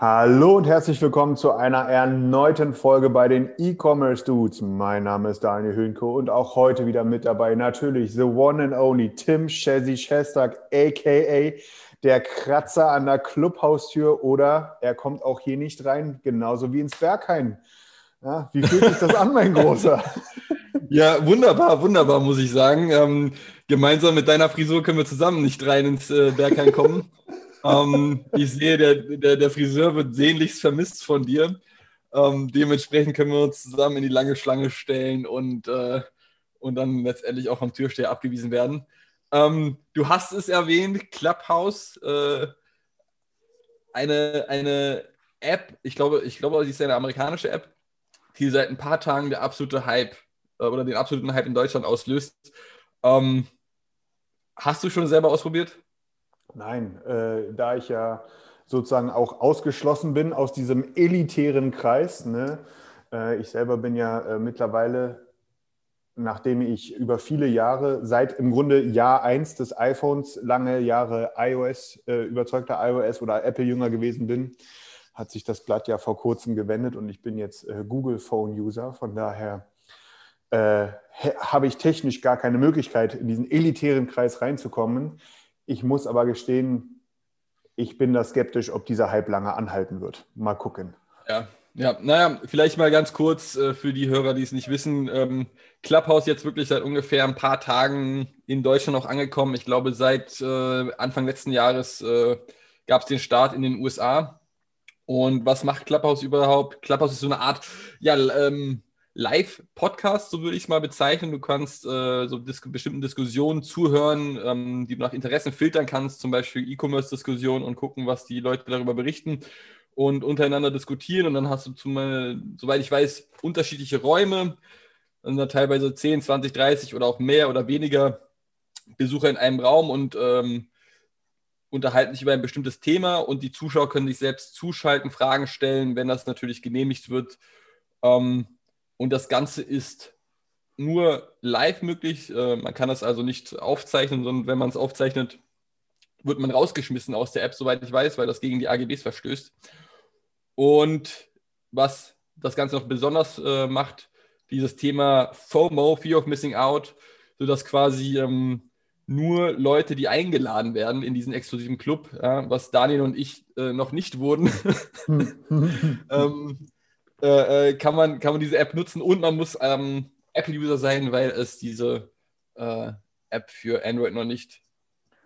Hallo und herzlich willkommen zu einer erneuten Folge bei den E-Commerce Dudes. Mein Name ist Daniel Höhnke und auch heute wieder mit dabei natürlich the one and only Tim Chessy Shestak, aka der Kratzer an der Clubhaustür oder er kommt auch hier nicht rein, genauso wie ins Berghain. Ja, wie fühlt sich das an, mein Großer? Ja, wunderbar, wunderbar, muss ich sagen. Ähm, gemeinsam mit deiner Frisur können wir zusammen nicht rein ins äh, Berghain kommen. ähm, ich sehe, der, der, der Friseur wird sehnlichst vermisst von dir. Ähm, dementsprechend können wir uns zusammen in die lange Schlange stellen und, äh, und dann letztendlich auch am Türsteher abgewiesen werden. Ähm, du hast es erwähnt, Clubhouse, äh, eine, eine App, ich glaube, ich glaube, sie ist eine amerikanische App, die seit ein paar Tagen der absolute Hype äh, oder den absoluten Hype in Deutschland auslöst. Ähm, hast du schon selber ausprobiert? Nein, äh, da ich ja sozusagen auch ausgeschlossen bin aus diesem elitären Kreis. Ne? Äh, ich selber bin ja äh, mittlerweile, nachdem ich über viele Jahre, seit im Grunde Jahr 1 des iPhones, lange Jahre iOS, äh, überzeugter iOS oder Apple-Jünger gewesen bin, hat sich das Blatt ja vor kurzem gewendet und ich bin jetzt äh, Google Phone-User. Von daher äh, habe ich technisch gar keine Möglichkeit, in diesen elitären Kreis reinzukommen. Ich muss aber gestehen, ich bin da skeptisch, ob dieser Hype lange anhalten wird. Mal gucken. Ja, ja, naja, vielleicht mal ganz kurz äh, für die Hörer, die es nicht wissen. Ähm, Clubhouse jetzt wirklich seit ungefähr ein paar Tagen in Deutschland auch angekommen. Ich glaube, seit äh, Anfang letzten Jahres äh, gab es den Start in den USA. Und was macht Clubhouse überhaupt? Clubhouse ist so eine Art, ja, ähm, Live-Podcast, so würde ich es mal bezeichnen. Du kannst äh, so dis bestimmten Diskussionen zuhören, ähm, die du nach Interessen filtern kannst, zum Beispiel E-Commerce-Diskussionen und gucken, was die Leute darüber berichten und untereinander diskutieren. Und dann hast du, zum, äh, soweit ich weiß, unterschiedliche Räume, dann da teilweise 10, 20, 30 oder auch mehr oder weniger Besucher in einem Raum und ähm, unterhalten sich über ein bestimmtes Thema und die Zuschauer können sich selbst zuschalten, Fragen stellen, wenn das natürlich genehmigt wird. Ähm, und das Ganze ist nur live möglich. Äh, man kann das also nicht aufzeichnen, sondern wenn man es aufzeichnet, wird man rausgeschmissen aus der App, soweit ich weiß, weil das gegen die AGBs verstößt. Und was das Ganze noch besonders äh, macht, dieses Thema FOMO, Fear of Missing Out, sodass quasi ähm, nur Leute, die eingeladen werden in diesen exklusiven Club, ja, was Daniel und ich äh, noch nicht wurden, ähm, äh, kann, man, kann man diese App nutzen und man muss ähm, Apple-User sein, weil es diese äh, App für Android noch nicht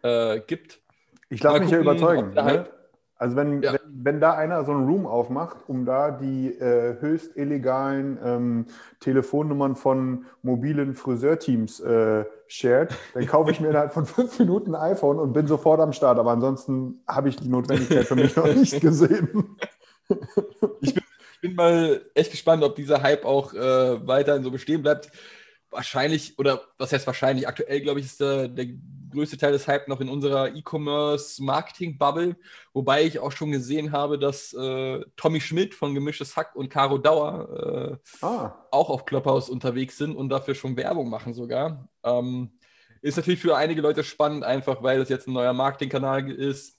äh, gibt. Ich lasse mich ja überzeugen. Ne? halt- Also wenn, Ja. wenn, wenn da einer so einen Room aufmacht, um da die äh, höchst illegalen ähm, Telefonnummern von mobilen Friseurteams äh, shared, dann kaufe ich mir innerhalb von fünf Minuten ein iPhone und bin sofort am Start. Aber ansonsten habe ich die Notwendigkeit für mich noch nicht gesehen. Ich bin mal echt gespannt, ob dieser Hype auch äh, weiterhin so bestehen bleibt. Wahrscheinlich, oder was heißt wahrscheinlich, aktuell glaube ich, ist äh, der größte Teil des Hype noch in unserer E-Commerce-Marketing-Bubble, wobei ich auch schon gesehen habe, dass äh, Tommy Schmidt von Gemischtes Hack und Caro Dauer äh, Ah, auch auf Clubhouse unterwegs sind und dafür schon Werbung machen sogar. Ähm, ist natürlich für einige Leute spannend, einfach weil das jetzt ein neuer Marketingkanal ist.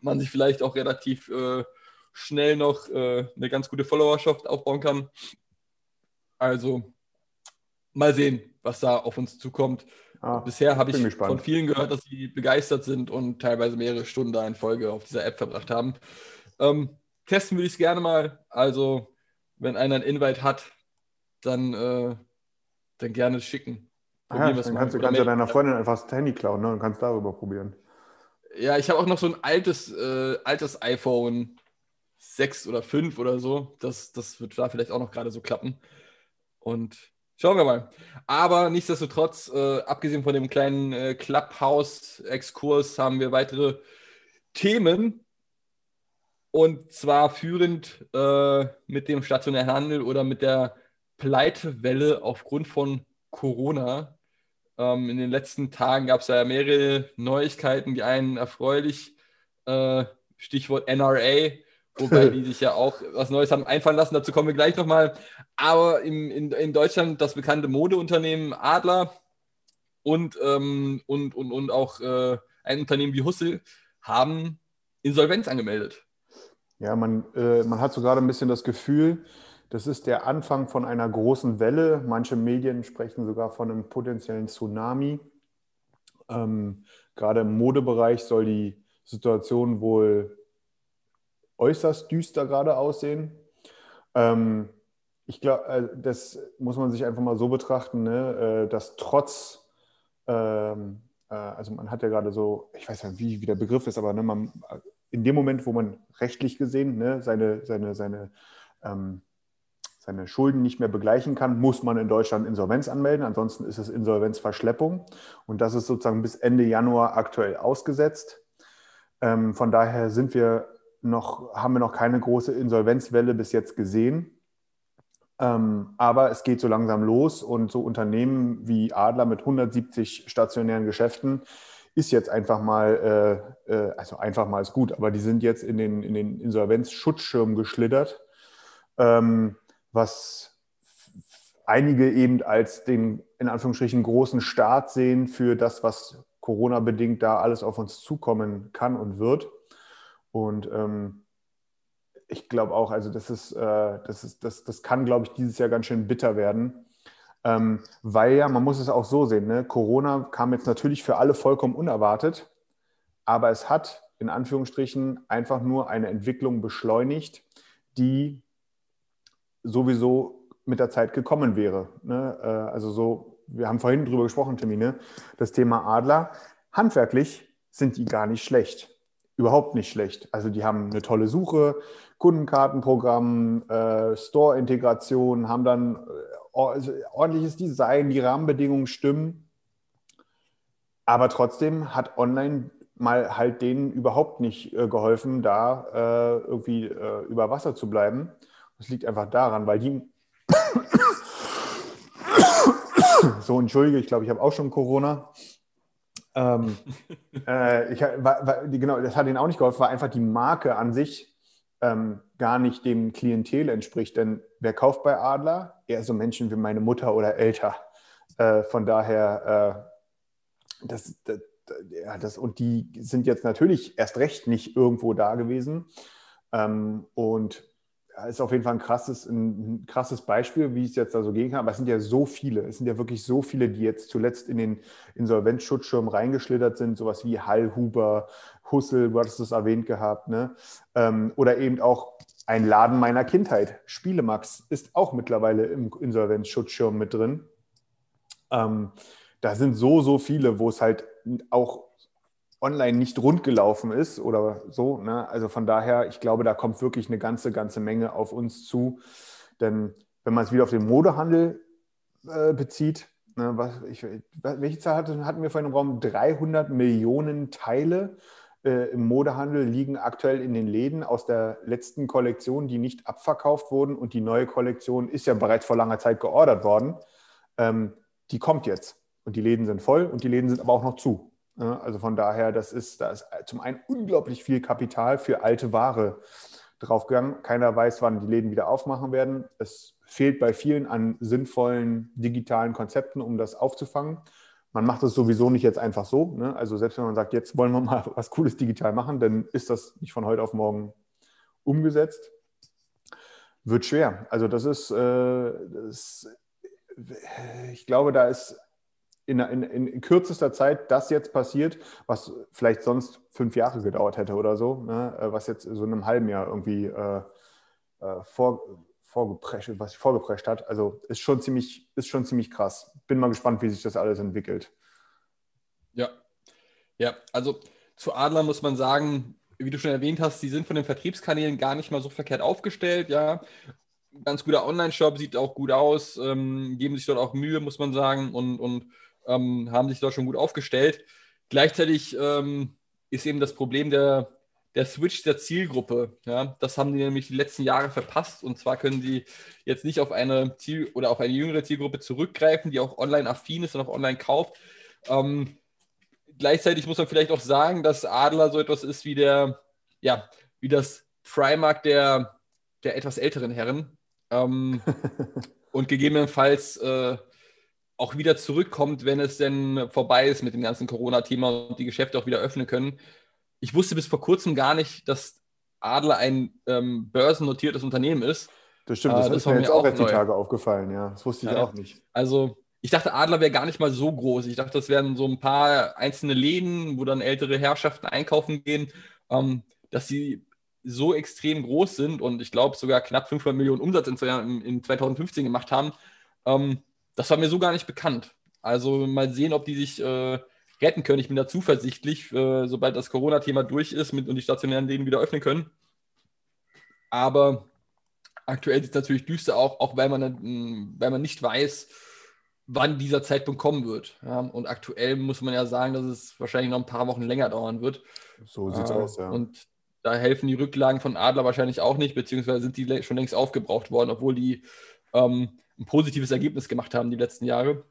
Man sich vielleicht auch relativ äh, schnell noch äh, eine ganz gute Followerschaft aufbauen kann. Also mal sehen, was da auf uns zukommt. ah, Bisher habe ich von vielen gehört, dass sie begeistert sind und teilweise mehrere Stunden da in Folge auf dieser App verbracht haben. Ähm, testen würde ich es gerne mal. Also, wenn einer ein Invite hat, dann, äh, dann gerne schicken. Ah, es dann kannst du kannst ja deiner Freundin einfach das Handy klauen ne, und kannst darüber probieren. Ja, ich habe auch noch so ein altes, äh, altes iPhone 6 oder 5 oder so. Das, das wird da vielleicht auch noch gerade so klappen. Und Schauen wir mal. Aber nichtsdestotrotz, äh, abgesehen von dem kleinen äh, Clubhouse-Exkurs, haben wir weitere Themen. Und zwar führend äh, mit dem stationären Handel oder mit der Pleitewelle aufgrund von Corona. Ähm, in den letzten Tagen gab es ja mehrere Neuigkeiten, die einen erfreulich, äh, Stichwort NRA, wobei die sich ja auch was Neues haben einfallen lassen, dazu kommen wir gleich nochmal. Aber im, in, in Deutschland das bekannte Modeunternehmen Adler und, ähm, und, und, und auch äh, ein Unternehmen wie Hussel haben Insolvenz angemeldet. Ja, man, äh, man hat so gerade ein bisschen das Gefühl, das ist der Anfang von einer großen Welle. Manche Medien sprechen sogar von einem potenziellen Tsunami. Ähm, gerade im Modebereich soll die Situation wohl äußerst düster gerade aussehen. Ähm, ich glaube, äh, das muss man sich einfach mal so betrachten, ne, äh, dass trotz, ähm, äh, also man hat ja gerade so, ich weiß nicht, wie, wie der Begriff ist, aber ne, man, in dem Moment, wo man rechtlich gesehen ne, seine, seine, seine ähm, seine Schulden nicht mehr begleichen kann, muss man in Deutschland Insolvenz anmelden. Ansonsten ist es Insolvenzverschleppung. Und das ist sozusagen bis Ende Januar aktuell ausgesetzt. Ähm, von daher sind wir noch, haben wir noch keine große Insolvenzwelle bis jetzt gesehen. Ähm, aber es geht so langsam los und so Unternehmen wie Adler mit 170 stationären Geschäften ist jetzt einfach mal, äh, äh, also einfach mal ist gut, aber die sind jetzt in den, in den Insolvenzschutzschirm geschlittert. Ähm, was einige eben als den in Anführungsstrichen großen Start sehen für das, was Corona-bedingt da alles auf uns zukommen kann und wird. Und ähm, ich glaube auch, also das ist, äh, das ist, das, das kann, glaube ich, dieses Jahr ganz schön bitter werden. Ähm, weil ja, man muss es auch so sehen, ne? Corona kam jetzt natürlich für alle vollkommen unerwartet, aber es hat in Anführungsstrichen einfach nur eine Entwicklung beschleunigt, die sowieso mit der Zeit gekommen wäre. Ne? Äh, also so, wir haben vorhin drüber gesprochen, Termine, das Thema Adler. Handwerklich sind die gar nicht schlecht. Überhaupt nicht schlecht. Also die haben eine tolle Suche, Kundenkartenprogramm, äh, Store-Integration, haben dann äh, also ordentliches Design, die Rahmenbedingungen stimmen. Aber trotzdem hat online mal halt denen überhaupt nicht äh, geholfen, da äh, irgendwie äh, über Wasser zu bleiben. Das liegt einfach daran, weil die. so, entschuldige, ich glaube, ich habe auch schon Corona. Ähm, äh, ich, war, war, genau, das hat ihnen auch nicht geholfen, weil einfach die Marke an sich ähm, gar nicht dem Klientel entspricht. Denn wer kauft bei Adler? Eher so Menschen wie meine Mutter oder älter. Äh, von daher, äh, das, das, ja, das, und die sind jetzt natürlich erst recht nicht irgendwo da gewesen. Ähm, und ist auf jeden Fall ein krasses, ein krasses Beispiel, wie es jetzt da so gehen kann. Aber es sind ja so viele, es sind ja wirklich so viele, die jetzt zuletzt in den Insolvenzschutzschirm reingeschlittert sind, sowas wie Hallhuber, Hussel, du hattest es erwähnt gehabt, ne? Ähm, oder eben auch ein Laden meiner Kindheit, Spielemax, ist auch mittlerweile im Insolvenzschutzschirm mit drin. Ähm, da sind so, so viele, wo es halt auch online nicht rund gelaufen ist oder so. Ne? Also von daher, ich glaube, da kommt wirklich eine ganze, ganze Menge auf uns zu. Denn wenn man es wieder auf den Modehandel äh, bezieht, ne, was, ich, welche Zahl hatten, hatten wir vorhin im Raum? 300 Millionen Teile äh, im Modehandel liegen aktuell in den Läden aus der letzten Kollektion, die nicht abverkauft wurden. Und die neue Kollektion ist ja bereits vor langer Zeit geordert worden. Ähm, die kommt jetzt. Und die Läden sind voll und die Läden sind aber auch noch zu. Also von daher, das ist, da ist zum einen unglaublich viel Kapital für alte Ware draufgegangen. Keiner weiß, wann die Läden wieder aufmachen werden. Es fehlt bei vielen an sinnvollen digitalen Konzepten, um das aufzufangen. Man macht es sowieso nicht jetzt einfach so. Ne? Also selbst wenn man sagt, jetzt wollen wir mal was Cooles digital machen, dann ist das nicht von heute auf morgen umgesetzt. Wird schwer. Also das ist, äh, das, ich glaube, da ist in, in, in, kürzester Zeit das jetzt passiert, was vielleicht sonst fünf Jahre gedauert hätte oder so, ne? Äh, was jetzt so in einem halben Jahr irgendwie äh, äh, vor, vorgeprescht, was vorgeprescht hat. Also ist schon ziemlich, ist schon ziemlich krass. Bin mal gespannt, wie sich das alles entwickelt. Ja, ja, also zu Adler muss man sagen, wie du schon erwähnt hast, die sind von den Vertriebskanälen gar nicht mal so verkehrt aufgestellt, ja. ganz guter Online-Shop, sieht auch gut aus, ähm, geben sich dort auch Mühe, muss man sagen, und, und ähm, haben sich dort schon gut aufgestellt. Gleichzeitig ähm, ist eben das Problem der, der Switch der Zielgruppe. Ja? Das haben die nämlich die letzten Jahre verpasst. Und zwar können sie jetzt nicht auf eine Ziel- oder auf eine jüngere Zielgruppe zurückgreifen, die auch online affin ist und auch online kauft. Ähm, gleichzeitig muss man vielleicht auch sagen, dass Adler so etwas ist wie der, ja, wie das Primark der, der etwas älteren Herren. Ähm, und gegebenenfalls äh, auch wieder zurückkommt, wenn es denn vorbei ist mit dem ganzen Corona-Thema und die Geschäfte auch wieder öffnen können. Ich wusste bis vor kurzem gar nicht, dass Adler ein ähm, börsennotiertes Unternehmen ist. Das stimmt, das, äh, das ist mir jetzt auch erst die Tage aufgefallen, ja. Das wusste ich ja. auch nicht. Also, ich dachte, Adler wäre gar nicht mal so groß. Ich dachte, das wären so ein paar einzelne Läden, wo dann ältere Herrschaften einkaufen gehen, ähm, dass sie so extrem groß sind und ich glaube sogar knapp 500 Millionen Umsatz in, in 2015 gemacht haben. Ähm, das war mir so gar nicht bekannt. Also mal sehen, ob die sich äh, retten können. Ich bin da zuversichtlich, äh, sobald das Corona-Thema durch ist mit, und die stationären Läden wieder öffnen können. Aber aktuell sieht es natürlich düster auch, auch weil man, weil man nicht weiß, wann dieser Zeitpunkt kommen wird. Ja, und aktuell muss man ja sagen, dass es wahrscheinlich noch ein paar Wochen länger dauern wird. So sieht es äh, aus, ja. Und da helfen die Rücklagen von Adler wahrscheinlich auch nicht, beziehungsweise sind die schon längst aufgebraucht worden, obwohl die ähm, ein positives Ergebnis gemacht haben die letzten Jahre.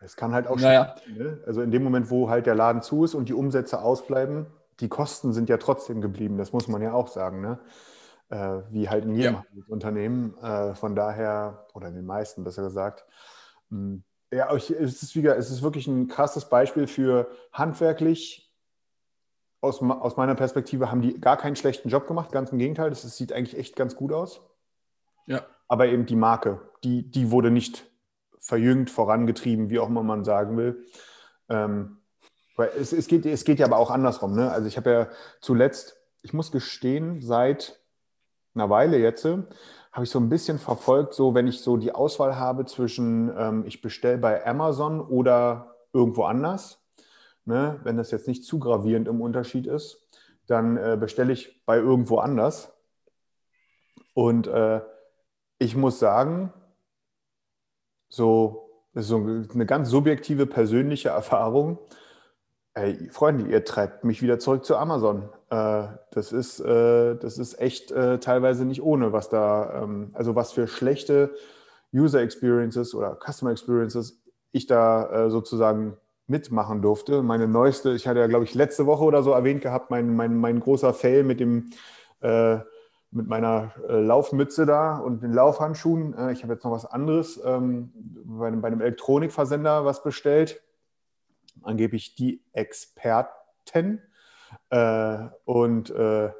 Es kann halt auch naja. ne? Also in dem Moment, wo halt der Laden zu ist und die Umsätze ausbleiben, die Kosten sind ja trotzdem geblieben, das muss man ja auch sagen, ne? Äh, wie halt in jedem ja. Unternehmen. Äh, von daher, oder in den meisten besser gesagt. Mh, hm, ja, es ist, wieder, es ist wirklich ein krasses Beispiel für handwerklich. Aus, aus meiner Perspektive haben die gar keinen schlechten Job gemacht, ganz im Gegenteil, das, das sieht eigentlich echt ganz gut aus. Ja aber eben die Marke, die, die wurde nicht verjüngt, vorangetrieben, wie auch immer man sagen will. Ähm, es, es, geht, es geht ja aber auch andersrum. Ne? Also ich habe ja zuletzt, ich muss gestehen, seit einer Weile jetzt, habe ich so ein bisschen verfolgt, so wenn ich so die Auswahl habe zwischen, ähm, ich bestelle bei Amazon oder irgendwo anders, ne? wenn das jetzt nicht zu gravierend im Unterschied ist, dann äh, bestelle ich bei irgendwo anders. Und äh, ich muss sagen, so, so eine ganz subjektive persönliche Erfahrung. Ey, Freunde, ihr treibt mich wieder zurück zu Amazon. Äh, das, ist, äh, das ist echt äh, teilweise nicht ohne, was da, ähm, also was für schlechte User Experiences oder Customer Experiences ich da sozusagen mitmachen durfte. Meine neueste, ich hatte ja, glaube ich, letzte Woche oder so erwähnt gehabt, mein, mein, mein großer Fail mit dem äh, mit meiner äh, Laufmütze da und den Laufhandschuhen. Äh, ich habe jetzt noch was anderes ähm, bei, bei, einem Elektronikversender was bestellt. Angeblich die Experten. Äh, und äh,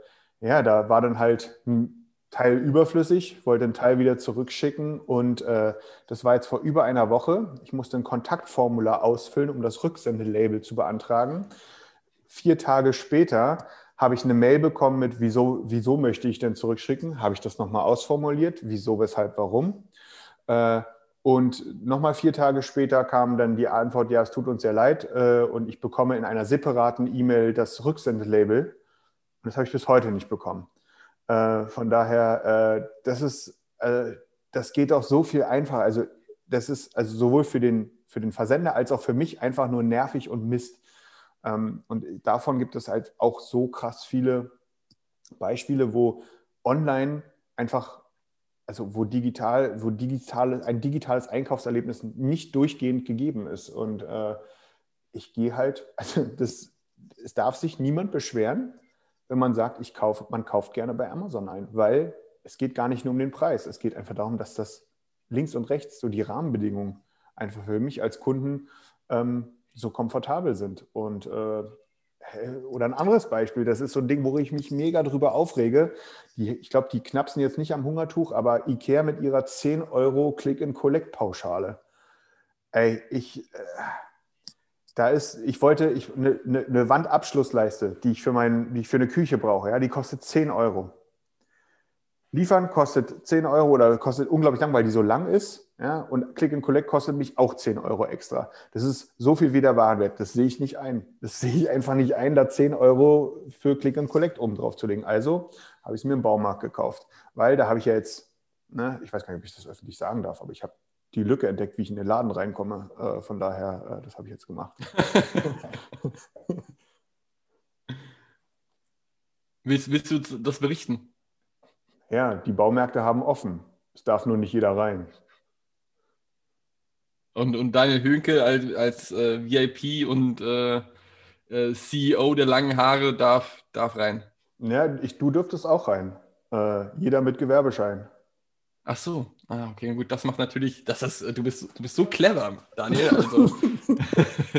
ja, da war dann halt ein Teil überflüssig, wollte den Teil wieder zurückschicken und äh, das war jetzt vor über einer Woche. Ich musste ein Kontaktformular ausfüllen, um das Rücksendelabel zu beantragen. Vier Tage später habe ich eine Mail bekommen mit, wieso, wieso möchte ich denn zurückschicken? Habe ich das nochmal ausformuliert? Wieso, weshalb, warum? Äh, und nochmal vier Tage später kam dann die Antwort, ja, es tut uns sehr leid. Äh, und ich bekomme in einer separaten E-Mail das Rücksendelabel. Und das habe ich bis heute nicht bekommen. Äh, von daher, das ist, das geht auch so viel einfacher. Also das ist also sowohl für den, für den Versender als auch für mich einfach nur nervig und Mist. Ähm, und davon gibt es halt auch so krass viele Beispiele, wo online einfach, also wo digital, wo digital, ein digitales Einkaufserlebnis nicht durchgehend gegeben ist. Und äh, ich gehe halt, also das, es darf sich niemand beschweren, wenn man sagt, ich kaufe, man kauft gerne bei Amazon ein, weil es geht gar nicht nur um den Preis. Es geht einfach darum, dass das links und rechts so die Rahmenbedingungen einfach für mich als Kunden ähm, so komfortabel sind. Und äh, oder ein anderes Beispiel, das ist so ein Ding, wo ich mich mega drüber aufrege. Die, ich glaube, die knapsen jetzt nicht am Hungertuch, aber IKEA mit ihrer 10 Euro Click-and-Collect-Pauschale. Ey, ich, äh, da ist, ich wollte ich, eine, eine ne Wandabschlussleiste, die ich, für mein, die ich für eine Küche brauche, ja, die kostet 10 Euro. Liefern kostet 10 Euro oder kostet unglaublich lang, weil die so lang ist. Ja, und Click and Collect kostet mich auch 10 Euro extra. Das ist so viel wie der Warenwert. Das sehe ich nicht ein. Das sehe ich einfach nicht ein, da 10 Euro für Click and Collect oben drauf zu legen. Also habe ich es mir im Baumarkt gekauft, weil da habe ich ja jetzt Ne? Ich weiß gar nicht, ob ich das öffentlich sagen darf, aber ich habe die Lücke entdeckt, wie ich in den Laden reinkomme. Äh, von daher, äh, das habe ich jetzt gemacht. willst, willst du das berichten? Ja, die Baumärkte haben offen. Es darf nur nicht jeder rein. Und, und Daniel Höhnke als, als äh, VIP und äh, äh CEO der langen Haare darf, darf rein. Ja, ich, du dürftest auch rein. Äh, jeder mit Gewerbeschein. Ach so, ah, okay, gut, das macht natürlich, das ist, du bist, du bist so clever, Daniel. Also,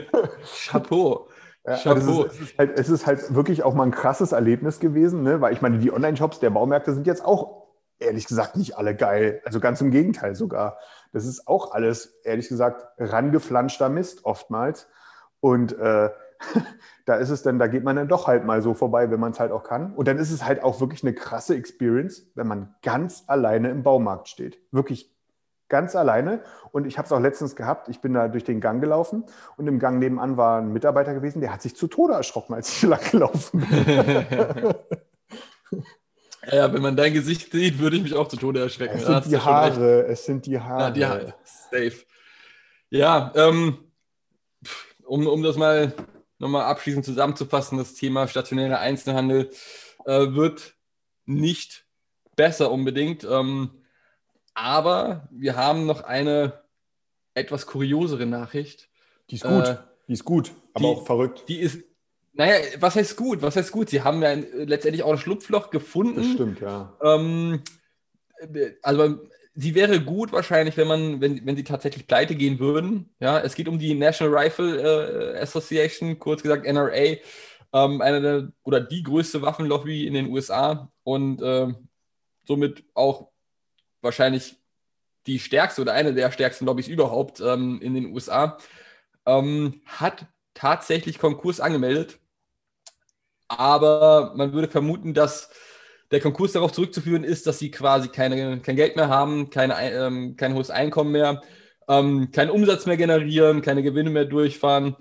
Chapeau. Ja. Es ist, es, ist halt, es, ist, halt, wirklich auch mal ein krasses Erlebnis gewesen, ne? weil ich meine, die Online-Shops der Baumärkte sind jetzt auch, ehrlich gesagt, nicht alle geil. Also ganz im Gegenteil sogar. Das ist auch alles, ehrlich gesagt, rangeflanschter Mist oftmals. Und äh, da ist es dann, da geht man dann doch halt mal so vorbei, wenn man es halt auch kann. Und dann ist es halt auch wirklich eine krasse Experience, wenn man ganz alleine im Baumarkt steht. Wirklich ganz alleine. Und ich habe es auch letztens gehabt, ich bin da durch den Gang gelaufen und im Gang nebenan war ein Mitarbeiter gewesen, der hat sich zu Tode erschrocken, als ich lang gelaufen bin. ja, wenn man dein Gesicht sieht, würde ich mich auch zu Tode erschrecken. Es sind die Haare, es sind die Haare. Ja, die Haare. Safe. Ja, ähm, um, um das mal nochmal abschließend zusammenzufassen, das Thema stationärer Einzelhandel äh, wird nicht besser unbedingt. Ähm, aber wir haben noch eine etwas kuriosere Nachricht. Die ist gut. Äh, die ist gut, aber die, auch verrückt. Die ist, naja, was heißt gut? Was heißt gut? Sie haben ja letztendlich auch ein Schlupfloch gefunden. Das stimmt, ja. Ähm, also sie wäre gut wahrscheinlich, wenn man, wenn, wenn sie tatsächlich pleite gehen würden. Ja, es geht um die National Rifle äh, Association, kurz gesagt NRA, ähm, eine der, oder die größte Waffenlobby in den USA und äh, somit auch wahrscheinlich die stärkste oder eine der stärksten Lobbys überhaupt ähm, in den USA, ähm, hat tatsächlich Konkurs angemeldet. Aber man würde vermuten, dass der Konkurs darauf zurückzuführen ist, dass sie quasi keine, kein Geld mehr haben, keine, ähm, kein hohes Einkommen mehr, ähm, keinen Umsatz mehr generieren, keine Gewinne mehr durchfahren.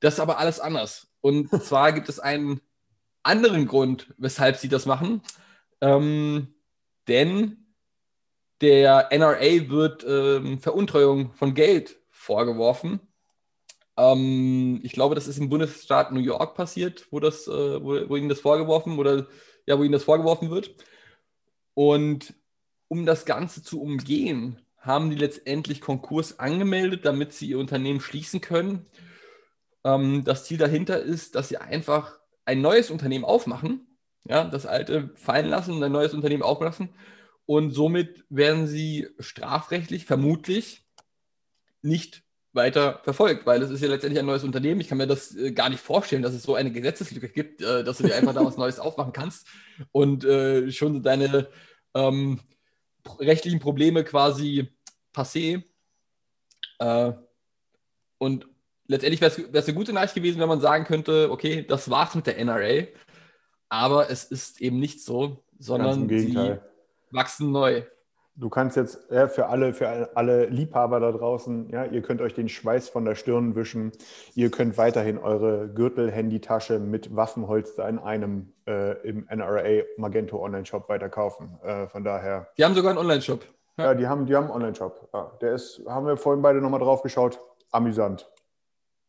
Das ist aber alles anders. Und zwar gibt es einen anderen Grund, weshalb sie das machen. Ähm, denn der NRA wird ähm, Veruntreuung von Geld vorgeworfen. Ähm, ich glaube, das ist im Bundesstaat New York passiert, wo, das, äh, wo, wo ihnen das vorgeworfen oder ja, wo ihnen das vorgeworfen wird. Und um das Ganze zu umgehen, haben die letztendlich Konkurs angemeldet, damit sie ihr Unternehmen schließen können. Ähm, das Ziel dahinter ist, dass sie einfach ein neues Unternehmen aufmachen, ja, das alte fallen lassen und ein neues Unternehmen auflassen. Und somit werden sie strafrechtlich vermutlich nicht weiter verfolgt, weil es ist ja letztendlich ein neues Unternehmen. Ich kann mir das äh, gar nicht vorstellen, dass es so eine Gesetzeslücke gibt, äh, dass du dir einfach da was Neues aufmachen kannst und äh, schon deine ähm, rechtlichen Probleme quasi passé. Äh, und letztendlich wäre es eine gute Nachricht gewesen, wenn man sagen könnte, okay, das war's mit der NRA. Aber es ist eben nicht so, sondern sie wachsen neu. Du kannst jetzt ja, für alle, für alle Liebhaber da draußen, ja, ihr könnt euch den Schweiß von der Stirn wischen. Ihr könnt weiterhin eure Gürtel-Handytasche mit Waffenholster in einem äh, im NRA Magento Online-Shop weiterkaufen. Äh, von daher. Die haben sogar einen Online-Shop. Ja. ja, die haben, die haben einen Online-Shop. Ja, der ist, haben wir vorhin beide nochmal drauf geschaut. Amüsant.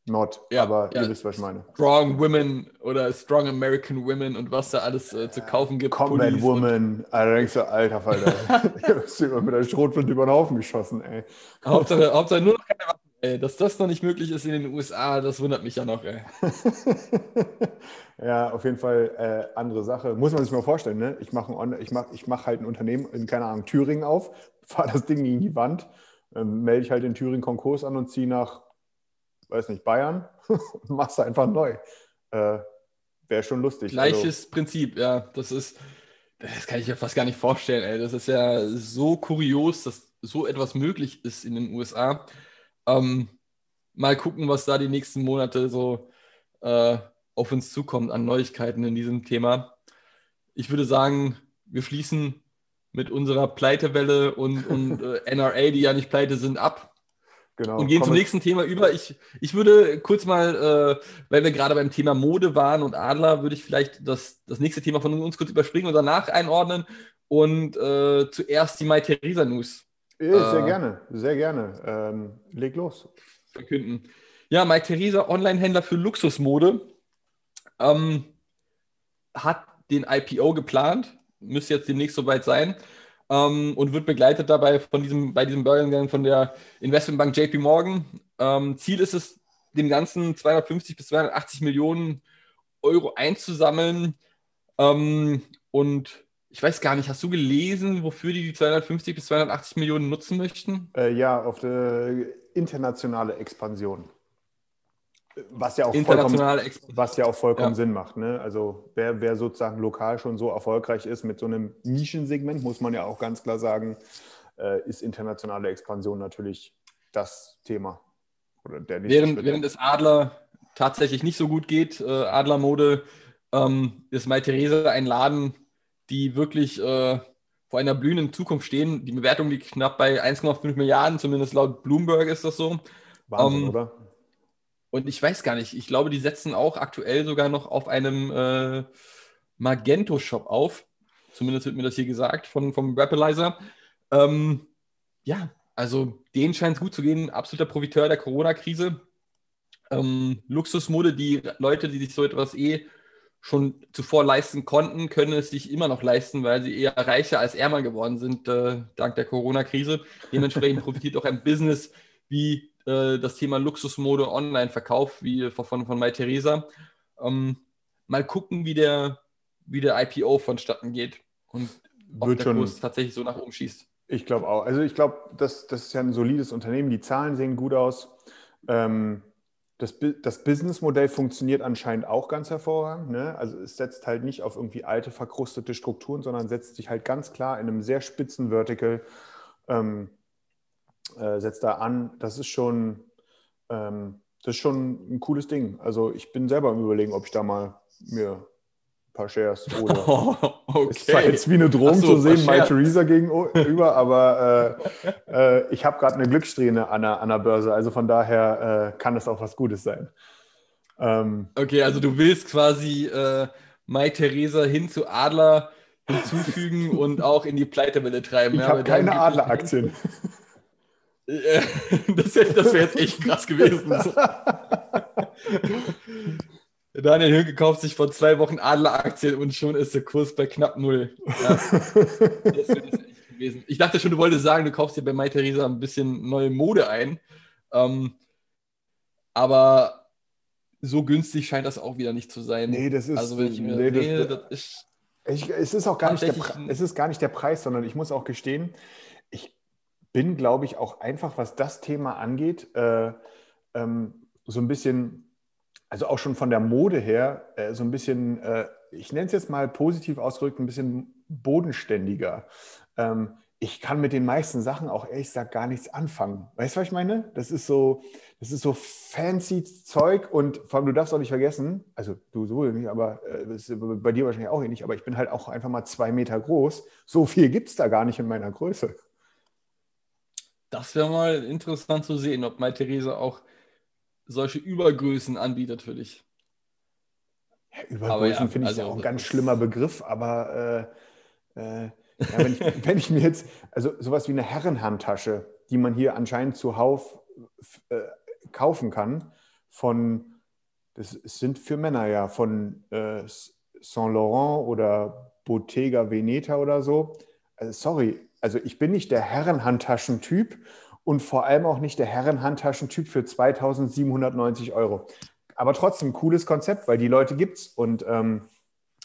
Not, ja, aber ja. ihr wisst, was ich meine. Strong Women oder Strong American Women und was da alles äh, zu kaufen gibt. Combat Pullis Woman. Alter, denkst du, alter Falter. du hast immer mit der Schrotflinte über den Haufen geschossen, ey. Hauptsache, Hauptsache nur noch keine Waffen, ey. Dass das noch nicht möglich ist in den USA, das wundert mich ja noch, ey. ja, auf jeden Fall äh, andere Sache. Muss man sich mal vorstellen, ne? Ich mache ich mach, ich mach halt ein Unternehmen in, keine Ahnung, Thüringen auf, fahre das Ding in die Wand, äh, melde ich halt in Thüringen Konkurs an und ziehe nach weiß nicht, Bayern machst einfach neu. Äh, Wäre schon lustig. Gleiches also, Prinzip, ja. Das ist, das kann ich mir fast gar nicht vorstellen, ey. Das ist ja so kurios, dass so etwas möglich ist in den USA. Ähm, mal gucken, was da die nächsten Monate so äh, auf uns zukommt an Neuigkeiten in diesem Thema. Ich würde sagen, wir schließen mit unserer Pleitewelle und, und äh, NRA, die ja nicht pleite sind, ab. Genau, und gehen zum nächsten Thema über. Ich, ich würde kurz mal, äh, weil wir gerade beim Thema Mode waren und Adler, würde ich vielleicht das, das nächste Thema von uns kurz überspringen und danach einordnen. Und äh, zuerst die Mai Theresa News. Ja, sehr äh, gerne, sehr gerne. Ähm, leg los. Verkünden. Ja, Mai Theresa, Online-Händler für Luxusmode, ähm, hat den IPO geplant, müsste jetzt demnächst soweit sein ähm, und wird begleitet dabei von diesem, bei diesem Börsengang von der Investmentbank JP Morgan. Ähm, Ziel ist es, dem Ganzen 250 bis 280 Millionen Euro einzusammeln. Ähm, und ich weiß gar nicht, hast du gelesen, wofür die die 250 bis 280 Millionen nutzen möchten? Äh, ja, auf die internationale Expansion. Was ja auch vollkommen, was ja auch vollkommen ja. Sinn macht. Ne? Also wer, wer sozusagen lokal schon so erfolgreich ist mit so einem Nischensegment, muss man ja auch ganz klar sagen, äh, ist internationale Expansion natürlich das Thema. Oder der während, während es Adler tatsächlich nicht so gut geht, äh, Adlermode, ähm, ist Mai Therese ein Laden, die wirklich äh, vor einer blühenden Zukunft stehen. Die Bewertung liegt knapp bei 1,5 Milliarden, zumindest laut Bloomberg ist das so. Wahnsinn, ähm, oder? Und ich weiß gar nicht, ich glaube, die setzen auch aktuell sogar noch auf einem äh, Magento-Shop auf. Zumindest wird mir das hier gesagt von, vom Rapalizer. Ähm, ja, also denen scheint es gut zu gehen. Absoluter Profiteur der Corona-Krise. Ähm, Luxusmode, die Leute, die sich so etwas eh schon zuvor leisten konnten, können es sich immer noch leisten, weil sie eher reicher als ärmer geworden sind, äh, dank der Corona-Krise. Dementsprechend profitiert auch ein Business wie äh, das Thema Luxusmode Online-Verkauf wie von, von Mai Theresa. Ähm, mal gucken, wie der, wie der IPO vonstatten geht und ob Wird der Kurs tatsächlich so nach oben schießt. Ich glaube auch. Also ich glaube, das, das ist ja ein solides Unternehmen. Die Zahlen sehen gut aus. Ähm, das, das Businessmodell funktioniert anscheinend auch ganz hervorragend. Ne? Also es setzt halt nicht auf irgendwie alte, verkrustete Strukturen, sondern setzt sich halt ganz klar in einem sehr spitzen Vertical ähm, äh, setzt da an. Das ist schon, ähm, das ist schon ein cooles Ding. Also ich bin selber am überlegen, ob ich da mal mir ein paar Shares oder oh, okay. ist zwar jetzt wie eine Drohung so, zu sehen, My Theresa gegenüber, aber äh, äh, ich habe gerade eine Glückssträhne an der, an der Börse, also von daher äh, kann es auch was Gutes sein. Ähm, okay, also du willst quasi äh, My Theresa hin zu Adler hinzufügen und auch in die Pleitewelle treiben. Ich ja, habe keine Adleraktien. das das wäre jetzt echt krass gewesen. Daniel Hünke kauft sich vor zwei Wochen Adleraktien und schon ist der Kurs bei knapp null. Ja. Das wäre echt gewesen. Ich dachte schon, du wolltest sagen, du kaufst dir bei Mai Theresa ein bisschen neue Mode ein. Ähm, aber so günstig scheint das auch wieder nicht zu sein. Nee, das ist. Also, wenn ich mir nee, das, das, ist. Ich, es, ist auch gar nicht der, es ist gar nicht der Preis, sondern ich muss auch gestehen, bin, glaube ich, auch einfach, was das Thema angeht, äh, ähm, so ein bisschen, also auch schon von der Mode her, äh, so ein bisschen, äh, ich nenne es jetzt mal positiv ausgedrückt, ein bisschen bodenständiger. Ähm, ich kann mit den meisten Sachen auch ehrlich gesagt gar nichts anfangen. Weißt du, was ich meine? Das ist so, das ist so fancy Zeug und vor allem, du darfst auch nicht vergessen, also du so nicht, aber äh, bei dir wahrscheinlich auch nicht, aber ich bin halt auch einfach mal zwei Meter groß. So viel gibt es da gar nicht in meiner Größe. Das wäre mal interessant zu sehen, ob Mai Theresa auch solche Übergrößen anbietet für dich. Ja, Übergrößen ja, finde ich also, ja auch ein ganz schlimmer Begriff, aber äh, äh, ja, wenn, ich, wenn, ich, mir jetzt, also sowas wie eine Herrenhandtasche, die man hier anscheinend zuhauf äh, kaufen kann, von, das sind für Männer ja, von äh, Saint Laurent oder Bottega Veneta oder so. Also sorry, also ich bin nicht der Herrenhandtaschentyp und vor allem auch nicht der Herrenhandtaschentyp für 2790 Euro. Aber trotzdem cooles Konzept, weil die Leute gibt es und ähm,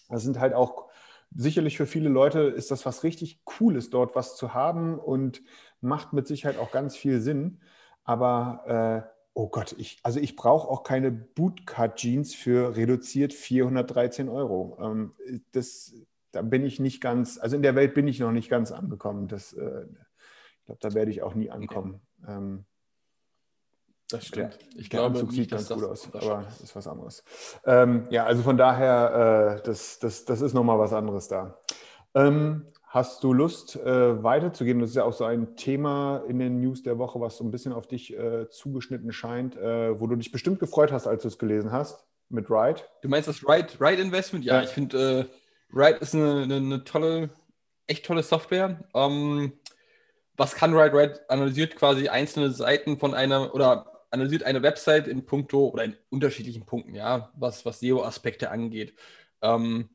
das sind halt auch sicherlich für viele Leute ist das was richtig Cooles, dort was zu haben und macht mit Sicherheit auch ganz viel Sinn. Aber äh, oh Gott, ich, also ich brauche auch keine Bootcut-Jeans für reduziert 413 Euro. Ähm, das da bin ich nicht ganz, also in der Welt bin ich noch nicht ganz angekommen. Das, äh, ich glaube, da werde ich auch nie ankommen. Ähm, das stimmt. Der, ich glaube, Anzug sieht ganz gut aus, aber ist was anderes. Ähm, ja, also von daher, äh, das, das, das ist nochmal was anderes da. Ähm, hast du Lust, äh, weiterzugehen? Das ist ja auch so ein Thema in den News der Woche, was so ein bisschen auf dich äh, zugeschnitten scheint, äh, wo du dich bestimmt gefreut hast, als du es gelesen hast mit Ride. Du meinst das Ride, Ride Investment? Ja, ja. ich finde Wright ist eine, eine, eine, tolle echt tolle Software. Ähm, was kann Ride Ride analysiert quasi einzelne Seiten von einer oder analysiert eine Website in puncto oder in unterschiedlichen Punkten, ja, was, was SEO-Aspekte angeht. Ähm,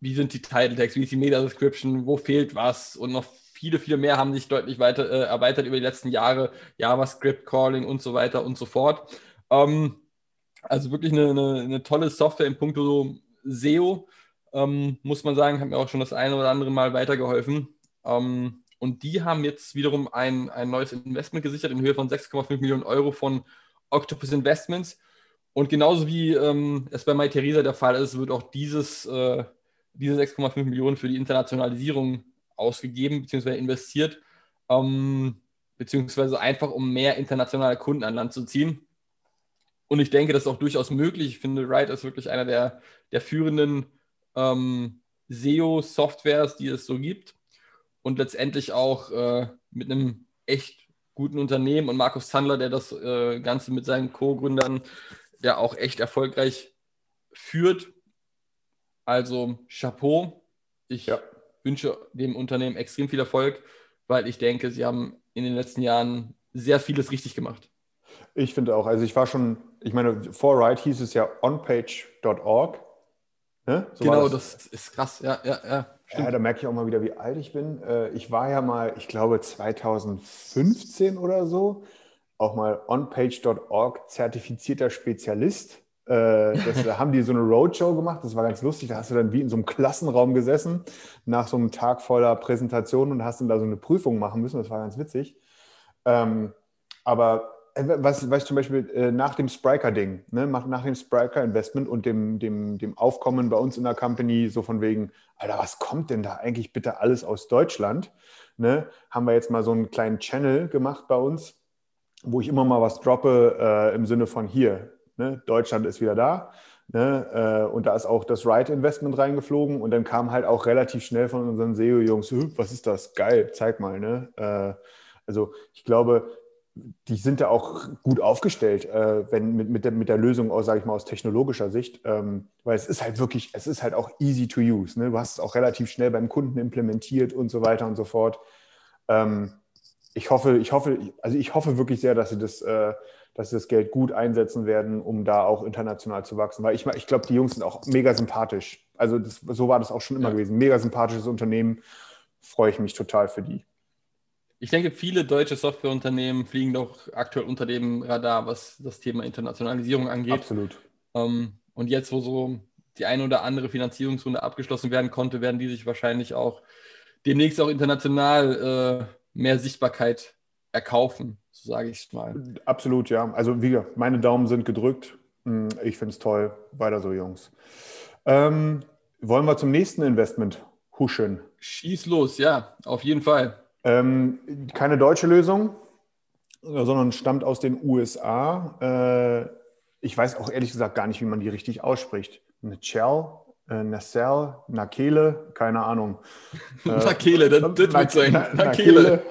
wie sind die Title Tags, wie ist die Meta-Description, wo fehlt was und noch viele, viele mehr haben sich deutlich weiter äh, erweitert über die letzten Jahre, JavaScript, Calling und so weiter und so fort. Ähm, also wirklich eine, eine, eine, tolle Software in puncto SEO, ähm, muss man sagen, hat mir auch schon das eine oder andere Mal weitergeholfen. Ähm, und die haben jetzt wiederum ein, ein neues Investment gesichert in Höhe von 6,5 Millionen Euro von Octopus Investments. Und genauso wie ähm, es bei MyTheresa der Fall ist, wird auch dieses, äh, diese 6,5 Millionen für die Internationalisierung ausgegeben bzw. investiert, ähm, beziehungsweise einfach um mehr internationale Kunden an Land zu ziehen. Und ich denke, das ist auch durchaus möglich. Ich finde, Wright ist wirklich einer der, der führenden ähm, SEO-Softwares, die es so gibt. Und letztendlich auch äh, mit einem echt guten Unternehmen und Markus Zandler, der das äh, Ganze mit seinen Co-Gründern ja auch echt erfolgreich führt. Also Chapeau. Ich ja. wünsche dem Unternehmen extrem viel Erfolg, weil ich denke, sie haben in den letzten Jahren sehr vieles richtig gemacht. Ich finde auch, also ich war schon, ich meine, vor Right hieß es ja onpage.org. Ne? So genau, das. das. ist krass, ja, ja, ja. Stimmt. Ja, da merke ich auch mal wieder, wie alt ich bin. Äh, ich war ja mal, ich glaube 2015 oder so, auch mal onpage.org zertifizierter Spezialist. Äh, das, da haben die so eine Roadshow gemacht, das war ganz lustig. Da hast du dann wie in so einem Klassenraum gesessen, nach so einem Tag voller Präsentationen und hast dann da so eine Prüfung machen müssen. Das war ganz witzig. Ähm, aber was, was zum Beispiel äh, nach dem Spriker-Ding, ne, nach dem Spriker-Investment und dem, dem, dem Aufkommen bei uns in der Company, so von wegen, Alter, was kommt denn da eigentlich bitte alles aus Deutschland? Ne, haben wir jetzt mal so einen kleinen Channel gemacht bei uns, wo ich immer mal was droppe äh, im Sinne von hier, ne, Deutschland ist wieder da. Ne, äh, und da ist auch das Right-Investment reingeflogen und dann kam halt auch relativ schnell von unseren SEO-Jungs, was ist das? Geil, zeig mal. Ne? Äh, also ich glaube, die sind da auch gut aufgestellt, äh, wenn mit, mit, der, mit der Lösung aus, sage ich mal, aus technologischer Sicht, ähm, weil es ist halt wirklich, es ist halt auch easy to use. Ne? Du hast es auch relativ schnell beim Kunden implementiert und so weiter und so fort. Ähm, ich hoffe, ich hoffe, also ich hoffe wirklich sehr, dass sie das, äh, dass sie das Geld gut einsetzen werden, um da auch international zu wachsen. Weil ich, ich glaube, die Jungs sind auch mega sympathisch. Also das, so war das auch schon immer ja. gewesen. Mega sympathisches Unternehmen. Freue ich mich total für die. Ich denke, viele deutsche Softwareunternehmen fliegen doch aktuell unter dem Radar, was das Thema Internationalisierung angeht. Absolut. Ähm, und jetzt, wo so die eine oder andere Finanzierungsrunde abgeschlossen werden konnte, werden die sich wahrscheinlich auch demnächst auch international äh, mehr Sichtbarkeit erkaufen, so sage ich es mal. Absolut, ja. Also wie gesagt, meine Daumen sind gedrückt. Hm, ich finde es toll. Weiter so, Jungs. Ähm, wollen wir zum nächsten Investment huschen? Schieß los, ja, auf jeden Fall. Ähm, keine deutsche Lösung, sondern stammt aus den USA. Äh, ich weiß auch ehrlich gesagt gar nicht, wie man die richtig ausspricht. Nachel, äh, Nacelle, Nakele, keine Ahnung. Äh, Nakele, das, das wird sein. Nakele.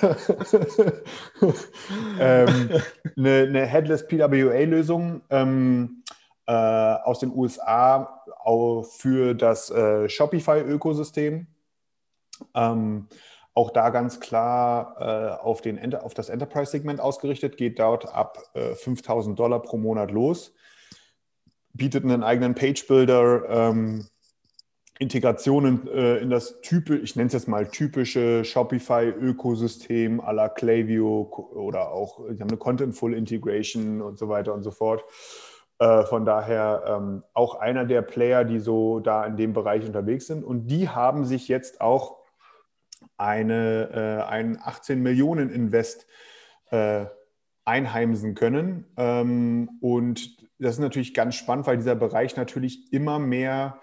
ähm, eine, eine Headless PWA-Lösung ähm, äh, aus den USA für das äh, Shopify-Ökosystem. Ähm, auch da ganz klar äh, auf, den, auf das Enterprise-Segment ausgerichtet, geht dort ab äh, 5000 Dollar pro Monat los, bietet einen eigenen Page-Builder, ähm, Integrationen äh, in das typische, ich nenne es jetzt mal typische Shopify-Ökosystem à la Klaviyo oder auch, sie haben eine Contentful Integration und so weiter und so fort. Äh, von daher ähm, auch einer der Player, die so da in dem Bereich unterwegs sind. Und die haben sich jetzt auch eine, äh, ein 18 Millionen Invest äh, einheimsen können. Ähm, und das ist natürlich ganz spannend, weil dieser Bereich natürlich immer mehr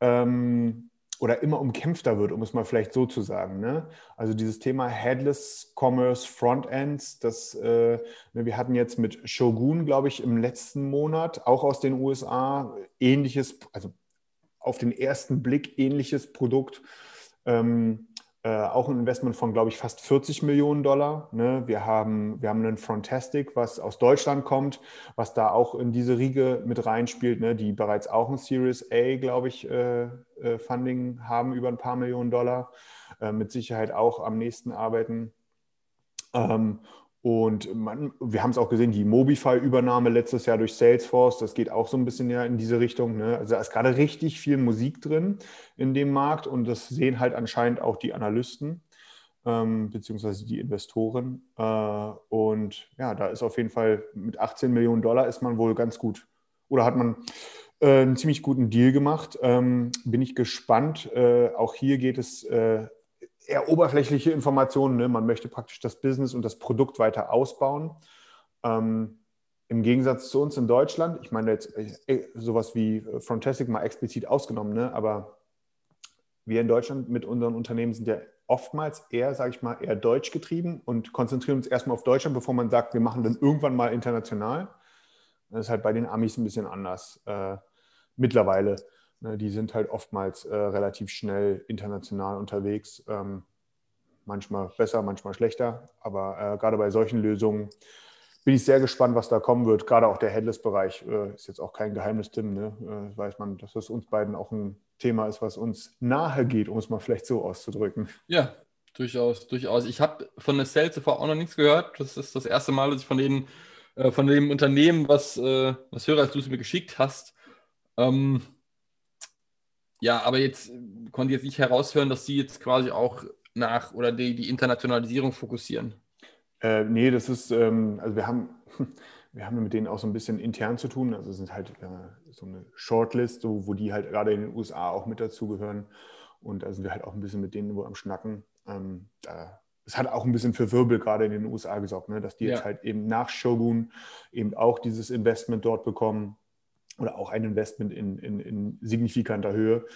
ähm, oder immer umkämpfter wird, um es mal vielleicht so zu sagen. Ne? Also dieses Thema Headless Commerce Frontends, das äh, ne, wir hatten jetzt mit Shogun, glaube ich, im letzten Monat, auch aus den USA, ähnliches, also auf den ersten Blick ähnliches Produkt. Ähm, äh, auch ein Investment von, glaube ich, fast 40 Millionen Dollar. Ne? Wir, haben, wir haben einen Frontastic, was aus Deutschland kommt, was da auch in diese Riege mit reinspielt, ne? die bereits auch ein Series A, glaube ich, äh, äh, Funding haben über ein paar Millionen Dollar. Äh, mit Sicherheit auch am nächsten arbeiten. Ähm, und man, wir haben es auch gesehen, die Mobify-Übernahme letztes Jahr durch Salesforce, das geht auch so ein bisschen ja in diese Richtung. Ne? Also da ist gerade richtig viel Musik drin in dem Markt und das sehen halt anscheinend auch die Analysten ähm, beziehungsweise die Investoren. Äh, und ja, da ist auf jeden Fall mit 18 Millionen Dollar ist man wohl ganz gut oder hat man äh, einen ziemlich guten Deal gemacht. Ähm, bin ich gespannt. Äh, auch hier geht es äh, eher oberflächliche Informationen. Ne? Man möchte praktisch das Business und das Produkt weiter ausbauen. Ähm, Im Gegensatz zu uns in Deutschland, ich meine jetzt sowas wie äh, Frontastic mal explizit ausgenommen, ne? aber wir in Deutschland mit unseren Unternehmen sind ja oftmals eher, sage ich mal, eher deutsch getrieben und konzentrieren uns erstmal auf Deutschland, bevor man sagt, wir machen dann irgendwann mal international. Das ist halt bei den Amis ein bisschen anders äh, mittlerweile. Ne, die sind halt oftmals äh, relativ schnell international unterwegs. Ähm, manchmal besser, manchmal schlechter. Aber äh, gerade bei solchen Lösungen bin ich sehr gespannt, was da kommen wird. Gerade auch der Headless-Bereich äh, ist jetzt auch kein Geheimnis, Tim. Ne? Äh, weiß man, dass das uns beiden auch ein Thema ist, was uns nahe geht, um es mal vielleicht so auszudrücken. Ja, durchaus, durchaus. Ich habe von der Cell zuvor auch noch nichts gehört. Das ist das erste Mal, dass ich von denen, äh, von dem Unternehmen, was, äh, was höre, als du es mir geschickt hast. Ähm, ja, aber jetzt äh, konnte ich jetzt nicht heraushören, dass Sie jetzt quasi auch nach oder die, die Internationalisierung fokussieren. Äh, nee, das ist, ähm, also wir haben, wir haben mit denen auch so ein bisschen intern zu tun. Also es sind halt äh, so eine Shortlist, so, wo die halt gerade in den USA auch mit dazugehören. Und da sind wir halt auch ein bisschen mit denen wo am Schnacken. Ähm, es hat auch ein bisschen für Wirbel gerade in den USA gesorgt, ne? dass die ja. jetzt halt eben nach Shogun eben auch dieses Investment dort bekommen oder auch ein Investment in, in, in signifikanter Höhe.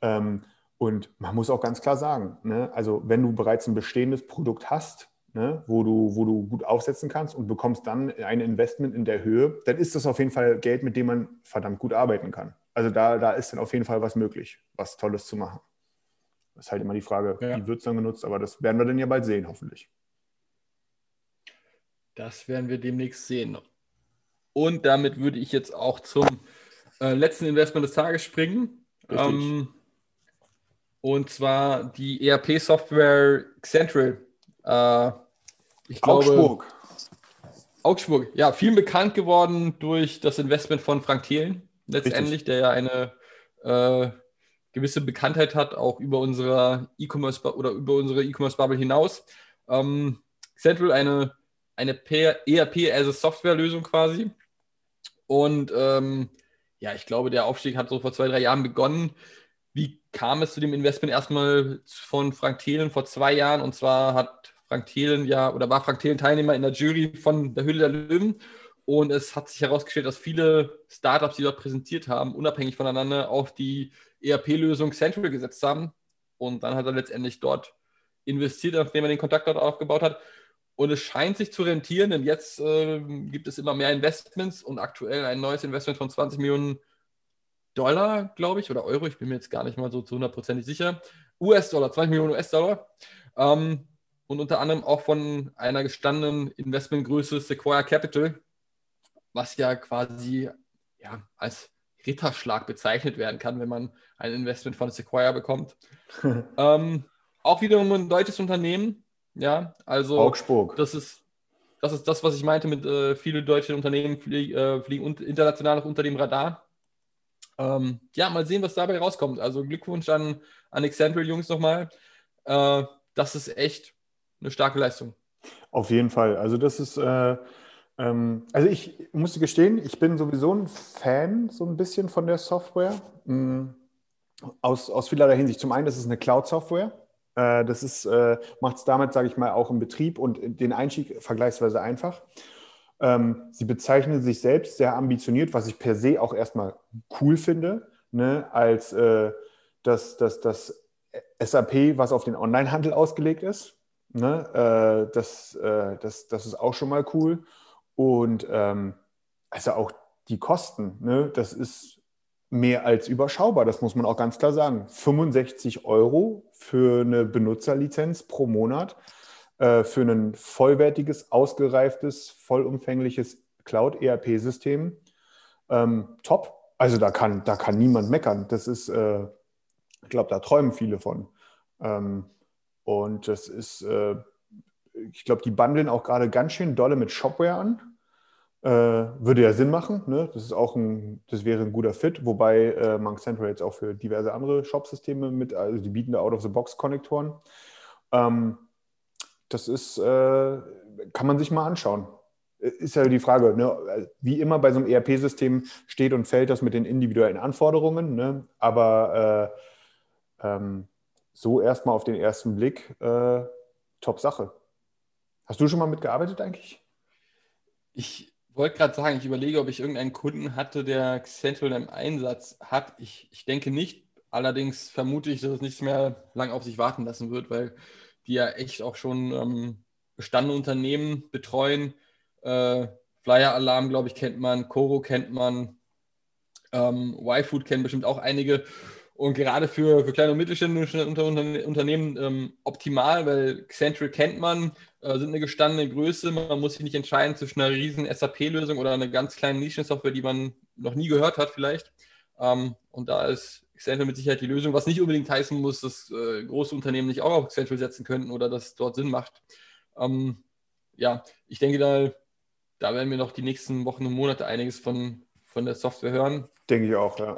Ähm, und man muss auch ganz klar sagen, ne, also wenn du bereits ein bestehendes Produkt hast, ne, wo, du, wo du gut aufsetzen kannst und bekommst dann ein Investment in der Höhe, dann ist das auf jeden Fall Geld, mit dem man verdammt gut arbeiten kann. Also da, da ist dann auf jeden Fall was möglich, was Tolles zu machen. Das ist halt immer die Frage, ja. wie wird es dann genutzt, aber das werden wir dann ja bald sehen, hoffentlich. Das werden wir demnächst sehen. Und damit würde ich jetzt auch zum äh, letzten Investment des Tages springen. Ähm, und zwar die ERP-Software Central. Äh, ich glaube, Augsburg. Augsburg, ja, viel bekannt geworden durch das Investment von Frank Thelen, letztendlich, Richtig. der ja eine äh, gewisse Bekanntheit hat, auch über unsere E-Commerce oder über unsere E-Commerce-Bubble hinaus. Ähm, Central eine, eine ERP as a Software-Lösung quasi, und ähm, ja, ich glaube, der Aufstieg hat so vor zwei, drei Jahren begonnen. Wie kam es zu dem Investment erstmal von Frank Thelen vor zwei Jahren? Und zwar hat Frank Thelen ja, oder war Frank Thelen Teilnehmer in der Jury von der Hülle der Löwen. Und es hat sich herausgestellt, dass viele Startups, die dort präsentiert haben, unabhängig voneinander auf die ERP-Lösung Central gesetzt haben. Und dann hat er letztendlich dort investiert, nachdem er den Kontakt dort aufgebaut hat. Und es scheint sich zu rentieren, denn jetzt äh, gibt es immer mehr Investments und aktuell ein neues Investment von 20 Millionen Dollar, glaube ich, oder Euro, ich bin mir jetzt gar nicht mal so zu hundertprozentig sicher. US-Dollar, 20 Millionen US-Dollar. Ähm, und unter anderem auch von einer gestandenen Investmentgröße Sequoia Capital, was ja quasi ja, als Ritterschlag bezeichnet werden kann, wenn man ein Investment von Sequoia bekommt. ähm, auch wiederum ein deutsches Unternehmen, ja, also Augsburg. Das ist, das ist das, was ich meinte mit äh, viele deutsche Unternehmen flie äh, fliegen international noch unter dem Radar. Ähm, ja, mal sehen, was dabei rauskommt. Also Glückwunsch an, an Accentral Jungs nochmal. Äh, das ist echt eine starke Leistung. Auf jeden Fall. Also das ist, äh, ähm, also ich muss gestehen, ich bin sowieso ein Fan so ein bisschen von der Software. Mhm. Aus, aus vielerlei Hinsicht. Zum einen, das ist eine Cloud-Software. Äh, das äh, macht es damit, sage ich mal, auch im Betrieb und den Einstieg vergleichsweise einfach. Ähm, sie bezeichnen sich selbst sehr ambitioniert, was ich per se auch erstmal cool finde, ne, als äh, das, das, das SAP, was auf den Onlinehandel ausgelegt ist. Ne, äh, das, äh, das, das ist auch schon mal cool. Und ähm, also auch die Kosten, ne, das ist mehr als überschaubar, das muss man auch ganz klar sagen. 65 Euro für eine Benutzerlizenz pro Monat, äh, für ein vollwertiges, ausgereiftes, vollumfängliches Cloud-ERP-System. Ähm, top. Also da kann, da kann niemand meckern. Das ist, äh, ich glaube, da träumen viele von. Ähm, und das ist, äh, ich glaube, die bundeln auch gerade ganz schön dolle mit Shopware an. Äh, würde ja Sinn machen. Ne? Das ist auch ein, das wäre ein guter Fit, wobei äh, Monk Central jetzt auch für diverse andere Shop-Systeme mit, also die bieten da Out-of-the-Box-Konnektoren. Ähm, das ist, äh, kann man sich mal anschauen. Ist ja die Frage, ne? wie immer bei so einem ERP-System steht und fällt das mit den individuellen Anforderungen, ne? aber äh, ähm, so erstmal auf den ersten Blick äh, top Sache. Hast du schon mal mitgearbeitet eigentlich? Ich wollte gerade sagen, ich überlege, ob ich irgendeinen Kunden hatte, der Central im Einsatz hat. Ich, ich denke nicht. Allerdings vermute ich, dass es nicht mehr lang auf sich warten lassen wird, weil die ja echt auch schon ähm, bestandene Unternehmen betreuen. Äh, Flyer Alarm, glaube ich, kennt man. Coro kennt man. Ähm, Y-Food kennen bestimmt auch einige. Und gerade für, für kleine und mittelständische Unter Unternehmen ähm, optimal, weil Central kennt man, äh, sind eine gestandene Größe. Man muss sich nicht entscheiden zwischen einer riesen SAP-Lösung oder einer ganz kleinen Nischensoftware, die man noch nie gehört hat vielleicht. Ähm, und da ist Central mit Sicherheit die Lösung, was nicht unbedingt heißen muss, dass äh, große Unternehmen nicht auch auf Central setzen könnten oder dass dort Sinn macht. Ähm, ja, ich denke, da, da werden wir noch die nächsten Wochen und Monate einiges von, von der Software hören. Denke ich auch, ja.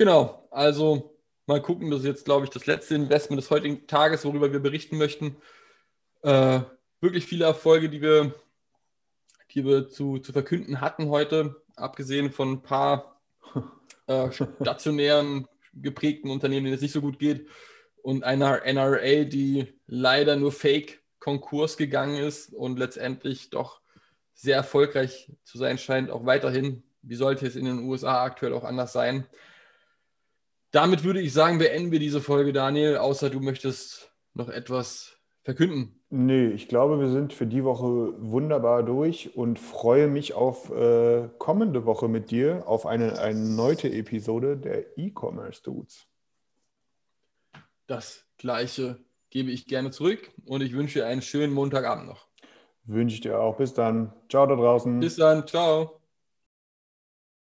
Genau, also mal gucken, das ist jetzt, glaube ich, das letzte Investment des heutigen Tages, worüber wir berichten möchten. Äh, wirklich viele Erfolge, die wir, die wir zu, zu verkünden hatten heute, abgesehen von ein paar äh, stationären, geprägten Unternehmen, denen es nicht so gut geht, und einer NRA, die leider nur Fake Konkurs gegangen ist und letztendlich doch sehr erfolgreich zu sein scheint, auch weiterhin. Wie sollte es in den USA aktuell auch anders sein? Damit würde ich sagen, beenden wir diese Folge, Daniel, außer du möchtest noch etwas verkünden. Nee, ich glaube, wir sind für die Woche wunderbar durch und freue mich auf äh, kommende Woche mit dir auf eine erneute Episode der E-Commerce Dudes. Das gleiche gebe ich gerne zurück und ich wünsche dir einen schönen Montagabend noch. Wünsche ich dir auch. Bis dann. Ciao da draußen. Bis dann. Ciao.